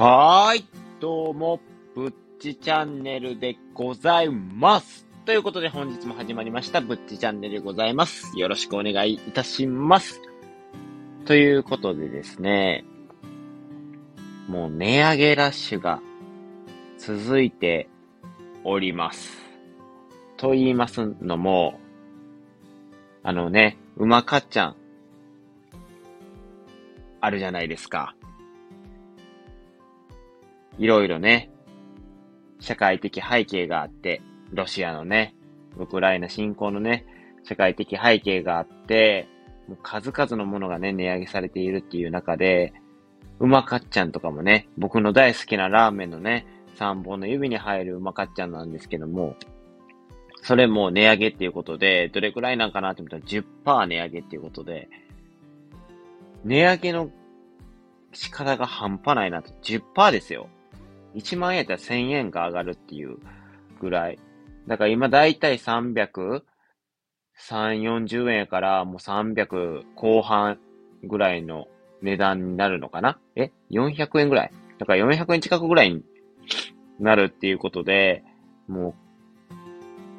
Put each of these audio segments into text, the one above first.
はーい。どうも、ぶっちチャンネルでございます。ということで本日も始まりました、ぶっちチャンネルでございます。よろしくお願いいたします。ということでですね、もう値上げラッシュが続いております。と言いますのも、あのね、うまかっちゃん、あるじゃないですか。いろいろね、社会的背景があって、ロシアのね、ウクライナ侵攻のね、社会的背景があって、もう数々のものがね、値上げされているっていう中で、うまかっちゃんとかもね、僕の大好きなラーメンのね、3本の指に入るうまかっちゃんなんですけども、それも値上げっていうことで、どれくらいなんかなって思ったら10%値上げっていうことで、値上げの仕方が半端ないなと。10%ですよ。1万円やったら1000円が上がるっていうぐらい。だから今だいたい300、3、40円からもう300後半ぐらいの値段になるのかな？え ?400 円ぐらいだから400円近くぐらいになるっていうことで、もう、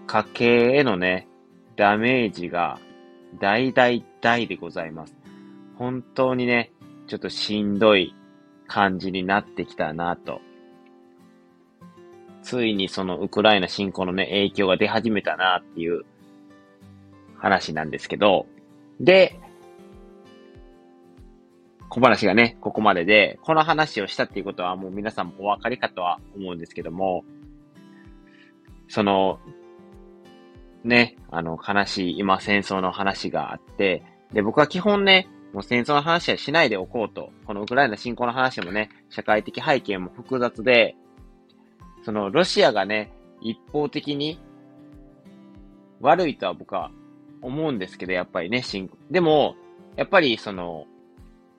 家計へのね、ダメージが大大大でございます。本当にね、ちょっとしんどい感じになってきたなとついにそのウクライナ侵攻のね、影響が出始めたなっていう話なんですけど、で、小話がね、ここまでで、この話をしたっていうことはもう皆さんもお分かりかとは思うんですけども、その、ね、あの、悲しい今戦争の話があって、で、僕は基本ね、もう戦争の話はしないでおこうと、このウクライナ侵攻の話もね、社会的背景も複雑で、そのロシアがね、一方的に悪いとは僕は思うんですけど、やっぱりね、でも、やっぱりその、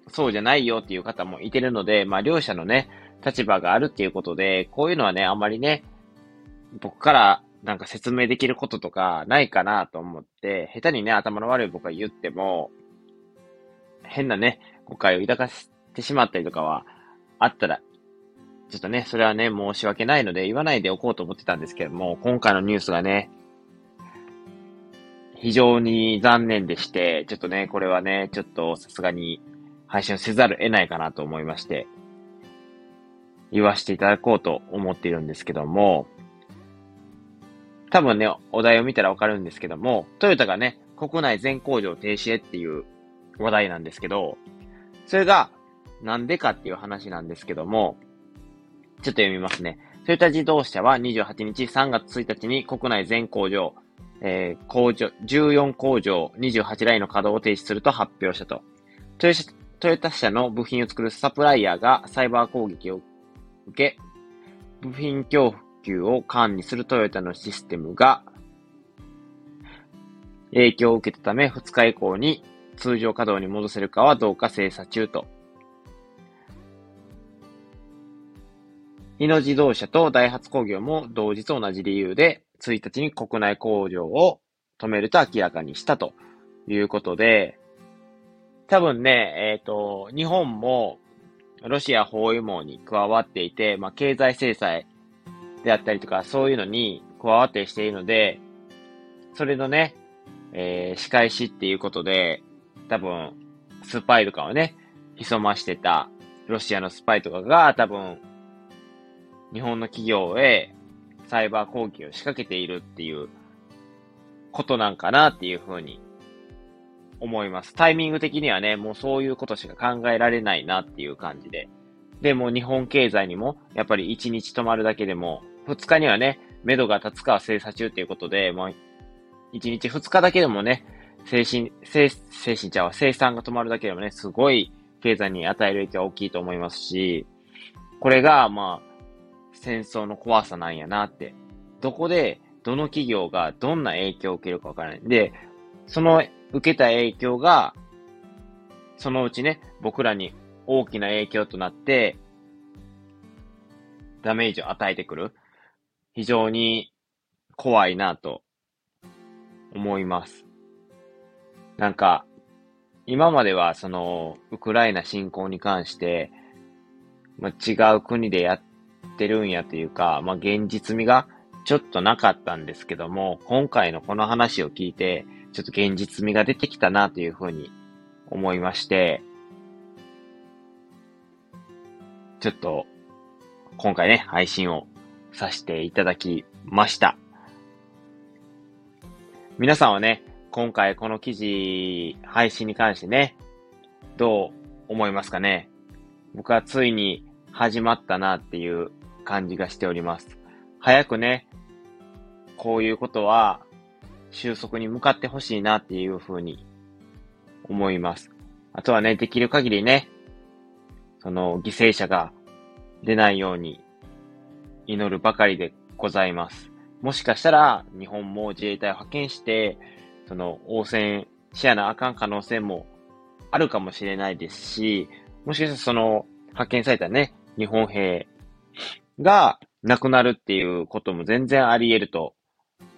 そうじゃないよっていう方もいてるので、まあ両者のね、立場があるっていうことで、こういうのはね、あまりね、僕からなんか説明できることとかないかなと思って、下手にね、頭の悪い僕が言っても、変なね、誤解を抱かせてしまったりとかはあったらちょっとね、それはね、申し訳ないので言わないでおこうと思ってたんですけども、今回のニュースがね、非常に残念でして、ちょっとね、これはね、ちょっとさすがに配信をせざるを得ないかなと思いまして、言わせていただこうと思っているんですけども、多分ね、お題を見たらわかるんですけども、トヨタがね、国内全工場停止へっていう話題なんですけど、それがなんでかっていう話なんですけども、ちょっと読みますね。トヨタ自動車は28日3月1日に国内全工場、えー、工場、14工場28ラインの稼働を停止すると発表したと。トヨトヨタ車の部品を作るサプライヤーがサイバー攻撃を受け、部品供給を管理するトヨタのシステムが影響を受けたため2日以降に通常稼働に戻せるかはどうか精査中と日野自動車とダイハツ工業も同日同じ理由で、1日に国内工場を止めると明らかにしたということで、多分ね、えっ、ー、と、日本もロシア包囲網に加わっていて、まあ、経済制裁であったりとか、そういうのに加わってしているので、それのね、えー、仕返しっていうことで、多分、スパイとかをね、潜ましてたロシアのスパイとかが多分日本の企業へサイバー攻撃を仕掛けているっていうことなんかなっていうふうに思います。タイミング的にはね、もうそういうことしか考えられないなっていう感じで。で、も日本経済にも、やっぱり1日止まるだけでも、2日にはね、目処が立つかは精査中っていうことで、もう、1日2日だけでもね、精神、精、精神ちゃう生産が止まるだけでもね、すごい経済に与える影響は大きいと思いますし、これが、まあ、戦争の怖さなんやなって。どこで、どの企業がどんな影響を受けるかわからない。で、その受けた影響が、そのうちね、僕らに大きな影響となって、ダメージを与えてくる。非常に怖いなと思います。なんか、今まではその、ウクライナ侵攻に関して、まあ、違う国でやってるんやというか、まあ、現実味がちょっとなかったんですけども、今回のこの話を聞いて、ちょっと現実味が出てきたなというふうに思いまして、ちょっと、今回ね、配信をさせていただきました。皆さんはね、今回この記事、配信に関してね、どう思いますかね？僕はついに始まったなっていう感じがしております。早くね、こういうことは収束に向かってほしいなっていうふうに思います。あとはね、できる限りね、その犠牲者が出ないように祈るばかりでございます。もしかしたら日本も自衛隊を派遣して、その応戦しやなあかん可能性もあるかもしれないですし、もしかしたらその派遣されたね、日本兵が亡くなるっていうことも全然あり得ると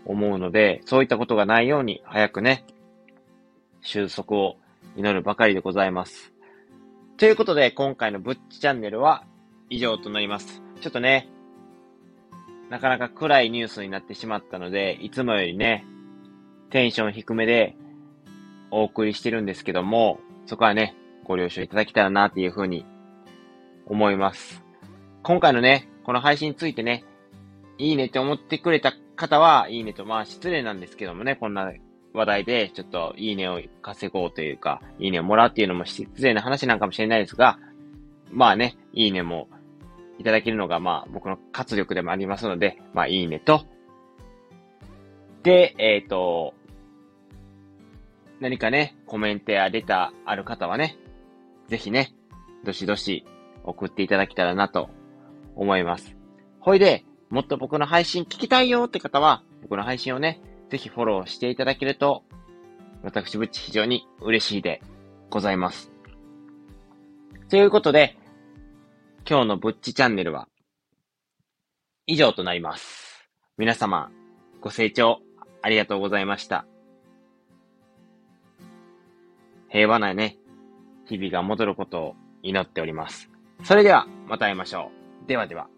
思うので、そういったことがないように早くね、収束を祈るばかりでございます。ということで、今回のブッチチャンネルは以上となります。ちょっとね、なかなか暗いニュースになってしまったので、いつもよりね、テンション低めでお送りしてるんですけども、そこはね、ご了承いただけたらなっていうふうに思います。今回のね、この配信についてね、いいねって思ってくれた方は、いいねと、まあ失礼なんですけどもね、こんな話題で、ちょっといいねを稼ごうというか、いいねをもらうっていうのも失礼な話なんかもしれないですが、まあね、いいねもいただけるのが、まあ僕の活力でもありますので、まあいいねと、で、えっ、ー、と、何かね、コメントやレタある方はね、ぜひね、どしどし送っていただけたらなと思います。ほいで、もっと僕の配信聞きたいよって方は、僕の配信をね、ぜひフォローしていただけると、私ぶっち非常に嬉しいでございます。ということで、今日のぶっちチャンネルは、以上となります。皆様、ご清聴ありがとうございました。平和なね、日々が戻ることを祈っております。それでは、また会いましょう。ではでは。